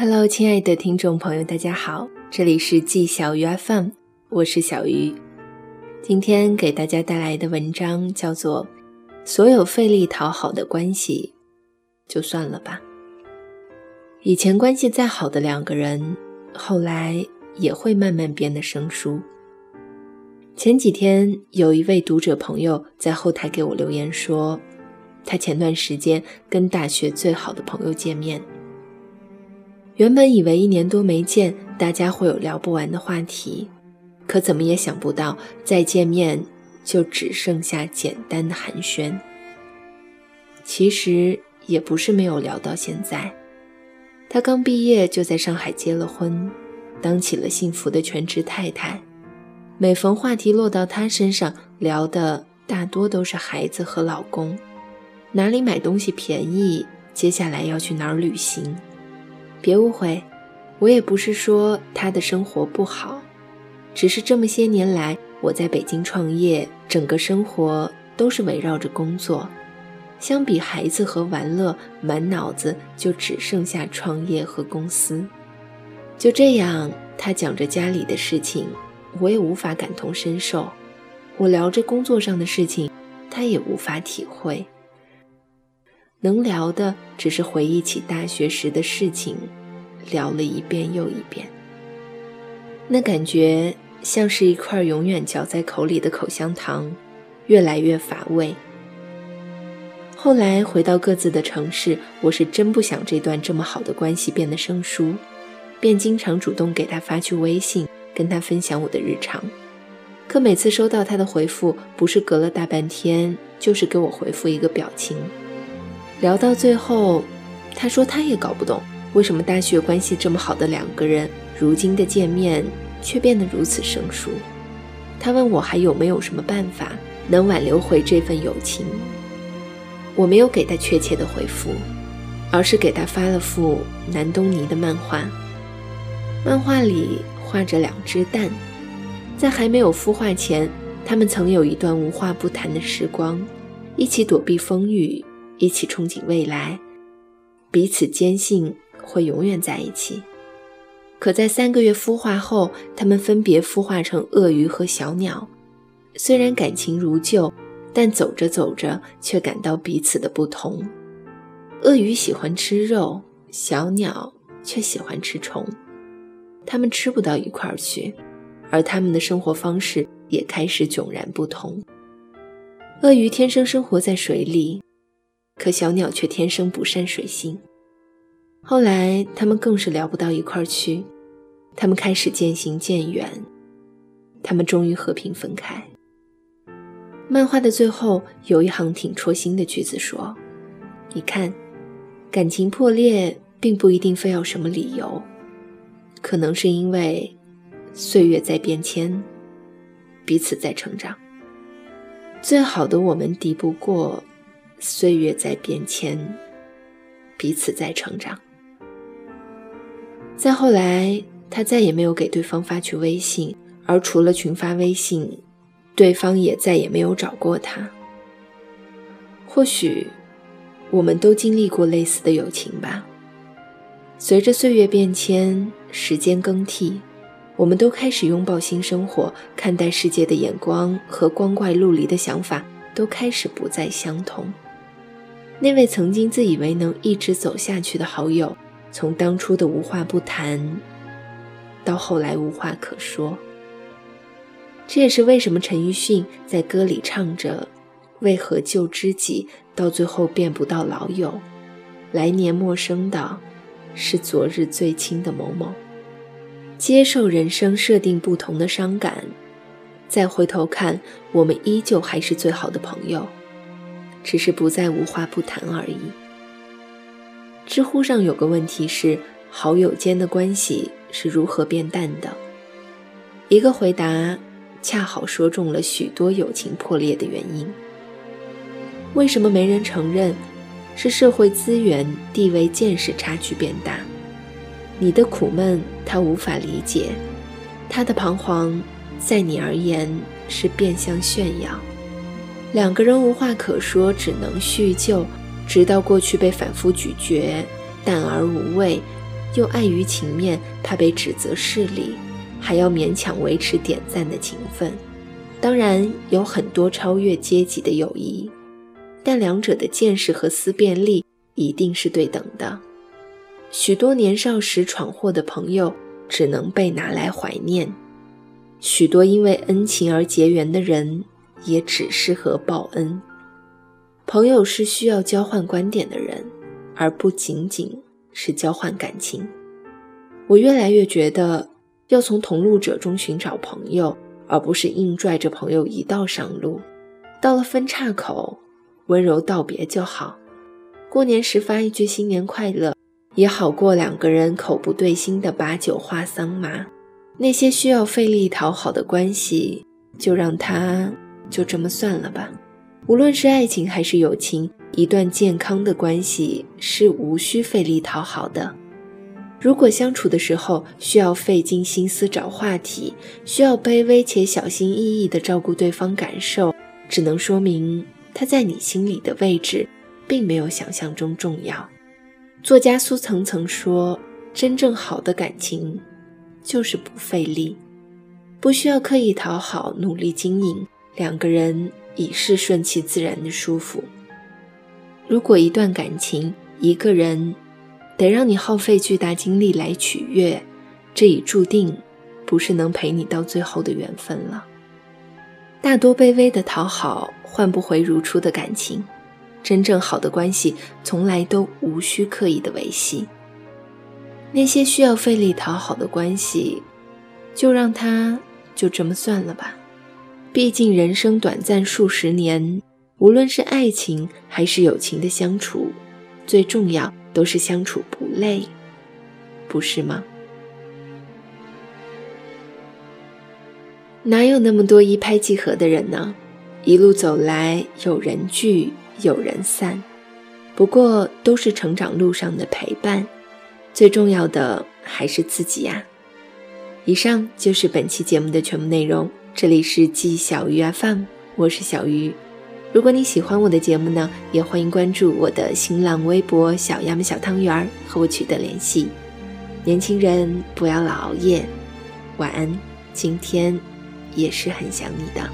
Hello，亲爱的听众朋友，大家好，这里是季小鱼 FM，我是小鱼。今天给大家带来的文章叫做《所有费力讨好的关系，就算了吧》。以前关系再好的两个人，后来也会慢慢变得生疏。前几天有一位读者朋友在后台给我留言说，他前段时间跟大学最好的朋友见面。原本以为一年多没见，大家会有聊不完的话题，可怎么也想不到，再见面就只剩下简单的寒暄。其实也不是没有聊到现在，他刚毕业就在上海结了婚，当起了幸福的全职太太。每逢话题落到他身上，聊的大多都是孩子和老公，哪里买东西便宜，接下来要去哪儿旅行。别误会，我也不是说他的生活不好，只是这么些年来我在北京创业，整个生活都是围绕着工作。相比孩子和玩乐，满脑子就只剩下创业和公司。就这样，他讲着家里的事情，我也无法感同身受；我聊着工作上的事情，他也无法体会。能聊的只是回忆起大学时的事情，聊了一遍又一遍。那感觉像是一块永远嚼在口里的口香糖，越来越乏味。后来回到各自的城市，我是真不想这段这么好的关系变得生疏，便经常主动给他发去微信，跟他分享我的日常。可每次收到他的回复，不是隔了大半天，就是给我回复一个表情。聊到最后，他说他也搞不懂为什么大学关系这么好的两个人，如今的见面却变得如此生疏。他问我还有没有什么办法能挽留回这份友情。我没有给他确切的回复，而是给他发了幅南东尼的漫画。漫画里画着两只蛋，在还没有孵化前，他们曾有一段无话不谈的时光，一起躲避风雨。一起憧憬未来，彼此坚信会永远在一起。可在三个月孵化后，他们分别孵化成鳄鱼和小鸟。虽然感情如旧，但走着走着却感到彼此的不同。鳄鱼喜欢吃肉，小鸟却喜欢吃虫。他们吃不到一块儿去，而他们的生活方式也开始迥然不同。鳄鱼天生生活在水里。可小鸟却天生不善水性，后来他们更是聊不到一块儿去，他们开始渐行渐远，他们终于和平分开。漫画的最后有一行挺戳心的句子说：“你看，感情破裂并不一定非要什么理由，可能是因为岁月在变迁，彼此在成长。最好的我们敌不过。”岁月在变迁，彼此在成长。再后来，他再也没有给对方发去微信，而除了群发微信，对方也再也没有找过他。或许，我们都经历过类似的友情吧。随着岁月变迁，时间更替，我们都开始拥抱新生活，看待世界的眼光和光怪陆离的想法都开始不再相同。那位曾经自以为能一直走下去的好友，从当初的无话不谈，到后来无话可说。这也是为什么陈奕迅在歌里唱着“为何旧知己到最后变不到老友，来年陌生的，是昨日最亲的某某”。接受人生设定不同的伤感，再回头看，我们依旧还是最好的朋友。只是不再无话不谈而已。知乎上有个问题是：好友间的关系是如何变淡的？一个回答恰好说中了许多友情破裂的原因。为什么没人承认？是社会资源、地位、见识差距变大。你的苦闷他无法理解，他的彷徨在你而言是变相炫耀。两个人无话可说，只能叙旧，直到过去被反复咀嚼，淡而无味，又碍于情面，怕被指责势利，还要勉强维持点赞的情分。当然，有很多超越阶级的友谊，但两者的见识和思辨力一定是对等的。许多年少时闯祸的朋友，只能被拿来怀念；许多因为恩情而结缘的人，也只适合报恩。朋友是需要交换观点的人，而不仅仅是交换感情。我越来越觉得，要从同路者中寻找朋友，而不是硬拽着朋友一道上路。到了分岔口，温柔道别就好。过年时发一句新年快乐。也好过两个人口不对心的把酒话桑麻，那些需要费力讨好的关系，就让它就这么算了吧。无论是爱情还是友情，一段健康的关系是无需费力讨好的。如果相处的时候需要费尽心思找话题，需要卑微且小心翼翼地照顾对方感受，只能说明他在你心里的位置，并没有想象中重要。作家苏曾曾说：“真正好的感情，就是不费力，不需要刻意讨好、努力经营，两个人已是顺其自然的舒服。如果一段感情，一个人得让你耗费巨大精力来取悦，这已注定不是能陪你到最后的缘分了。大多卑微的讨好，换不回如初的感情。”真正好的关系，从来都无需刻意的维系。那些需要费力讨好的关系，就让它就这么算了吧。毕竟人生短暂数十年，无论是爱情还是友情的相处，最重要都是相处不累，不是吗？哪有那么多一拍即合的人呢？一路走来，有人聚。有人散，不过都是成长路上的陪伴，最重要的还是自己呀。以上就是本期节目的全部内容，这里是季小鱼 FM，我是小鱼。如果你喜欢我的节目呢，也欢迎关注我的新浪微博“小鸭们小汤圆儿”和我取得联系。年轻人不要老熬夜，晚安。今天也是很想你的。